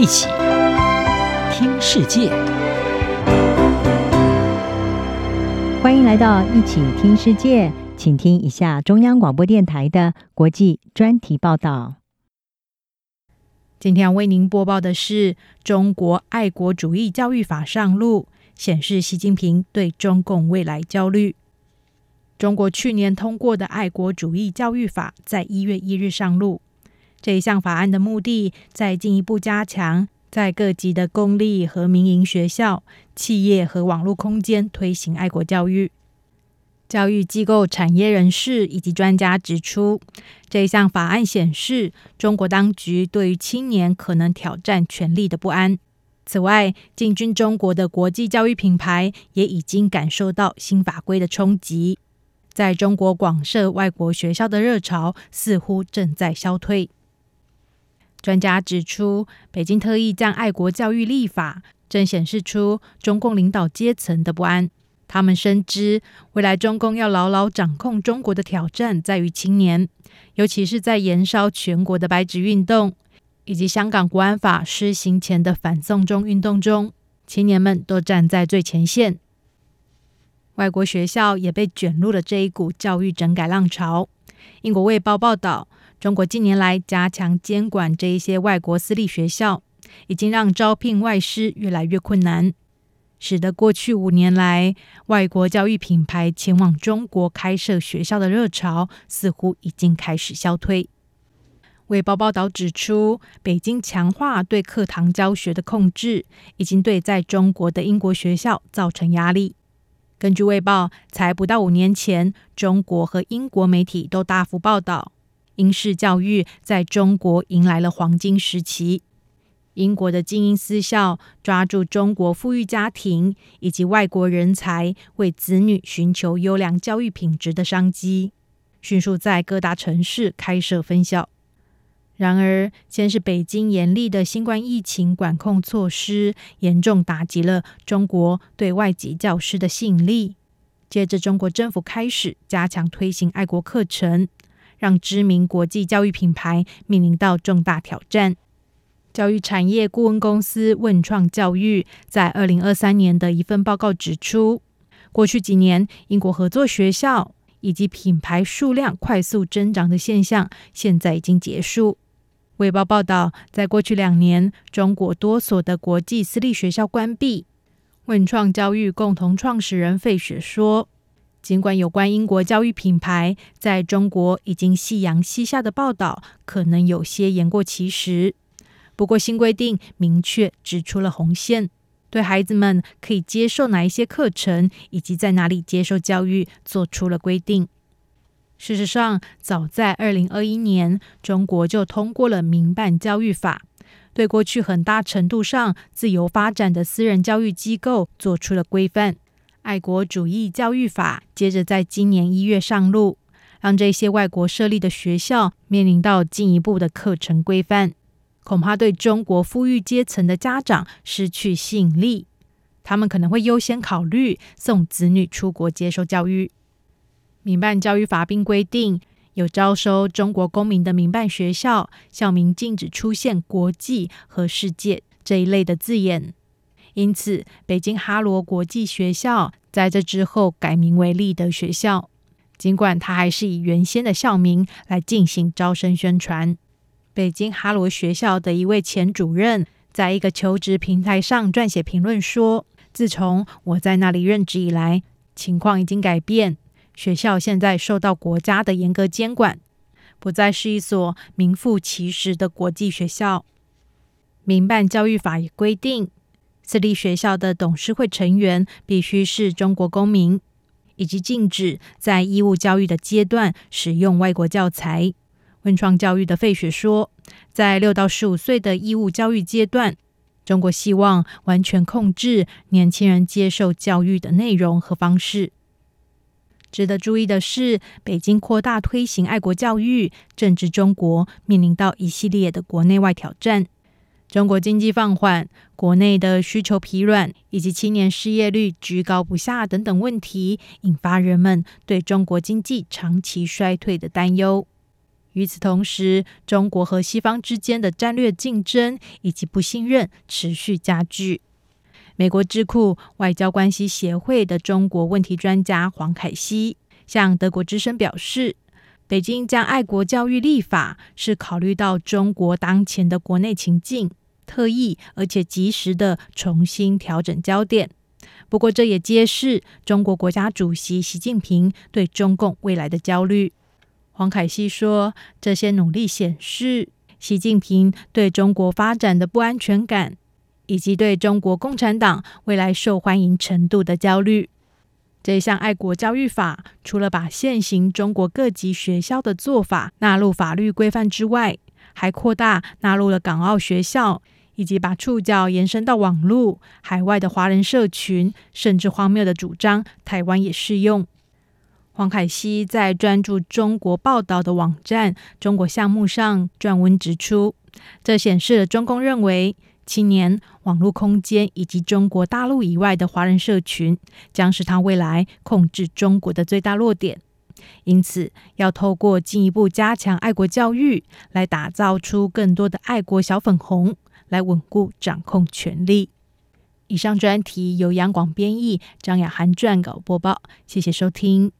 一起听世界，欢迎来到一起听世界，请听一下中央广播电台的国际专题报道。今天为您播报的是：中国爱国主义教育法上路，显示习近平对中共未来焦虑。中国去年通过的爱国主义教育法在一月一日上路。这一项法案的目的，在进一步加强在各级的公立和民营学校、企业和网络空间推行爱国教育。教育机构、产业人士以及专家指出，这一项法案显示，中国当局对于青年可能挑战权力的不安。此外，进军中国的国际教育品牌也已经感受到新法规的冲击。在中国广设外国学校的热潮似乎正在消退。专家指出，北京特意将爱国教育立法，正显示出中共领导阶层的不安。他们深知，未来中共要牢牢掌控中国的挑战在于青年，尤其是在延烧全国的白纸运动，以及香港国安法施行前的反送中运动中，青年们都站在最前线。外国学校也被卷入了这一股教育整改浪潮。英国卫报报道，中国近年来加强监管这一些外国私立学校，已经让招聘外师越来越困难，使得过去五年来外国教育品牌前往中国开设学校的热潮似乎已经开始消退。卫报报道指出，北京强化对课堂教学的控制，已经对在中国的英国学校造成压力。根据《卫报》，才不到五年前，中国和英国媒体都大幅报道，英式教育在中国迎来了黄金时期。英国的精英私校抓住中国富裕家庭以及外国人才为子女寻求优良教育品质的商机，迅速在各大城市开设分校。然而，先是北京严厉的新冠疫情管控措施，严重打击了中国对外籍教师的吸引力。接着，中国政府开始加强推行爱国课程，让知名国际教育品牌面临到重大挑战。教育产业顾问公司问创教育在二零二三年的一份报告指出，过去几年，英国合作学校以及品牌数量快速增长的现象，现在已经结束。《卫报》报道，在过去两年，中国多所的国际私立学校关闭。问创教育共同创始人费雪说：“尽管有关英国教育品牌在中国已经夕阳西下的报道可能有些言过其实，不过新规定明确指出了红线，对孩子们可以接受哪一些课程以及在哪里接受教育做出了规定。”事实上，早在二零二一年，中国就通过了民办教育法，对过去很大程度上自由发展的私人教育机构做出了规范。爱国主义教育法接着在今年一月上路，让这些外国设立的学校面临到进一步的课程规范，恐怕对中国富裕阶层的家长失去吸引力，他们可能会优先考虑送子女出国接受教育。民办教育法并规定，有招收中国公民的民办学校，校名禁止出现“国际”和“世界”这一类的字眼。因此，北京哈罗国际学校在这之后改名为立德学校，尽管它还是以原先的校名来进行招生宣传。北京哈罗学校的一位前主任在一个求职平台上撰写评论说：“自从我在那里任职以来，情况已经改变。”学校现在受到国家的严格监管，不再是一所名副其实的国际学校。民办教育法也规定，私立学校的董事会成员必须是中国公民，以及禁止在义务教育的阶段使用外国教材。温创教育的费雪说，在六到十五岁的义务教育阶段，中国希望完全控制年轻人接受教育的内容和方式。值得注意的是，北京扩大推行爱国教育，正值中国面临到一系列的国内外挑战。中国经济放缓、国内的需求疲软，以及青年失业率居高不下等等问题，引发人们对中国经济长期衰退的担忧。与此同时，中国和西方之间的战略竞争以及不信任持续加剧。美国智库外交关系协会的中国问题专家黄凯西向德国之声表示，北京将爱国教育立法是考虑到中国当前的国内情境，特意而且及时的重新调整焦点。不过，这也揭示中国国家主席习近平对中共未来的焦虑。黄凯西说：“这些努力显示，习近平对中国发展的不安全感，以及对中国共产党未来受欢迎程度的焦虑。这项爱国教育法，除了把现行中国各级学校的做法纳入法律规范之外，还扩大纳入了港澳学校，以及把触角延伸到网络、海外的华人社群，甚至荒谬的主张，台湾也适用。”黄凯西在专注中国报道的网站“中国项目”上撰文指出，这显示了中共认为青年、网络空间以及中国大陆以外的华人社群将是他未来控制中国的最大弱点。因此，要透过进一步加强爱国教育，来打造出更多的爱国小粉红，来稳固掌控权力。以上专题由杨广编译，张雅涵撰稿播报。谢谢收听。